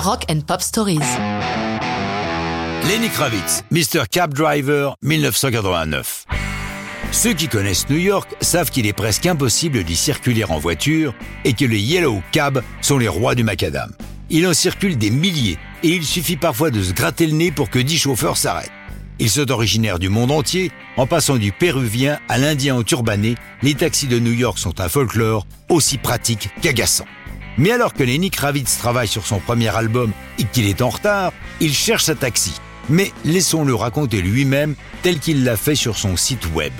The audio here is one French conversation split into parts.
Rock and Pop Stories. Lenny Kravitz, Mr. Cab Driver, 1989. Ceux qui connaissent New York savent qu'il est presque impossible d'y circuler en voiture et que les Yellow Cab sont les rois du macadam. Il en circule des milliers et il suffit parfois de se gratter le nez pour que dix chauffeurs s'arrêtent. Ils sont originaires du monde entier, en passant du péruvien à l'indien au turbané, les taxis de New York sont un folklore aussi pratique qu'agaçant. Mais alors que Lenny Kravitz travaille sur son premier album et qu'il est en retard, il cherche sa taxi. Mais laissons-le raconter lui-même tel qu'il l'a fait sur son site web.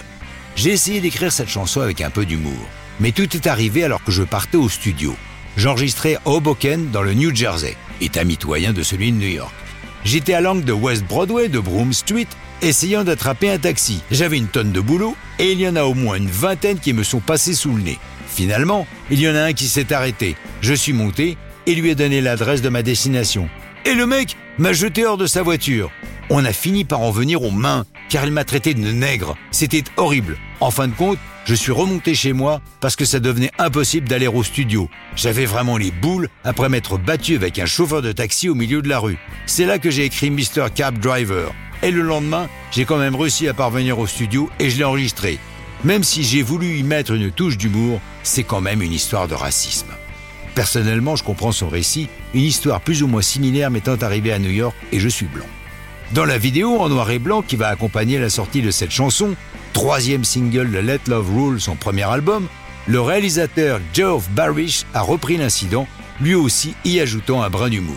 J'ai essayé d'écrire cette chanson avec un peu d'humour, mais tout est arrivé alors que je partais au studio. J'enregistrais Hoboken dans le New Jersey, état mitoyen de celui de New York. J'étais à l'angle de West Broadway, de Broome Street, essayant d'attraper un taxi. J'avais une tonne de boulot et il y en a au moins une vingtaine qui me sont passés sous le nez. Finalement, il y en a un qui s'est arrêté. Je suis monté et lui ai donné l'adresse de ma destination. Et le mec m'a jeté hors de sa voiture. On a fini par en venir aux mains, car il m'a traité de nègre. C'était horrible. En fin de compte, je suis remonté chez moi parce que ça devenait impossible d'aller au studio. J'avais vraiment les boules après m'être battu avec un chauffeur de taxi au milieu de la rue. C'est là que j'ai écrit Mr. Cab Driver. Et le lendemain, j'ai quand même réussi à parvenir au studio et je l'ai enregistré. Même si j'ai voulu y mettre une touche d'humour, c'est quand même une histoire de racisme. Personnellement, je comprends son récit, une histoire plus ou moins similaire m'étant arrivée à New York et je suis blanc. Dans la vidéo en noir et blanc qui va accompagner la sortie de cette chanson, troisième single de Let Love Rule, son premier album, le réalisateur Geoff Barish a repris l'incident, lui aussi y ajoutant un brin d'humour.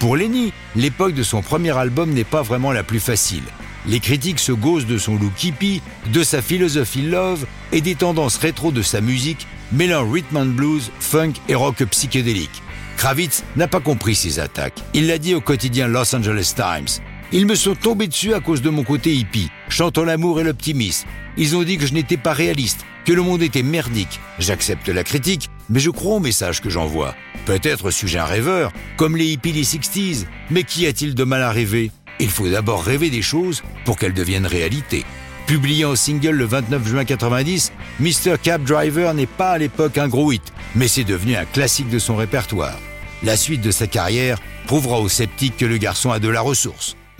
Pour Lenny, l'époque de son premier album n'est pas vraiment la plus facile. Les critiques se gaussent de son look hippie, de sa philosophie love et des tendances rétro de sa musique, mêlant rhythm and blues, funk et rock psychédélique. Kravitz n'a pas compris ces attaques. Il l'a dit au quotidien Los Angeles Times. Ils me sont tombés dessus à cause de mon côté hippie, chantant l'amour et l'optimisme. Ils ont dit que je n'étais pas réaliste, que le monde était merdique. J'accepte la critique, mais je crois au message que j'envoie. Peut-être suis-je un rêveur, comme les hippies des 60s, mais qu'y a-t-il de mal à rêver? Il faut d'abord rêver des choses pour qu'elles deviennent réalité. Publié en single le 29 juin 90, Mr. Cab Driver n'est pas à l'époque un gros hit, mais c'est devenu un classique de son répertoire. La suite de sa carrière prouvera aux sceptiques que le garçon a de la ressource.